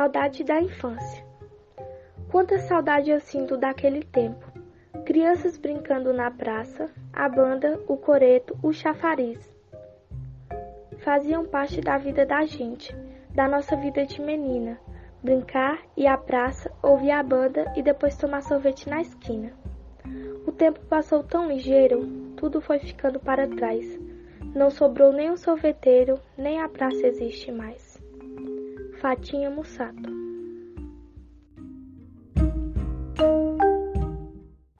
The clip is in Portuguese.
Saudade da infância. Quanta saudade eu sinto daquele tempo. Crianças brincando na praça, a banda, o coreto, o chafariz. Faziam parte da vida da gente, da nossa vida de menina. Brincar, ir à praça, ouvir a banda e depois tomar sorvete na esquina. O tempo passou tão ligeiro, tudo foi ficando para trás. Não sobrou nem o sorveteiro, nem a praça existe mais. Fatinha Mussato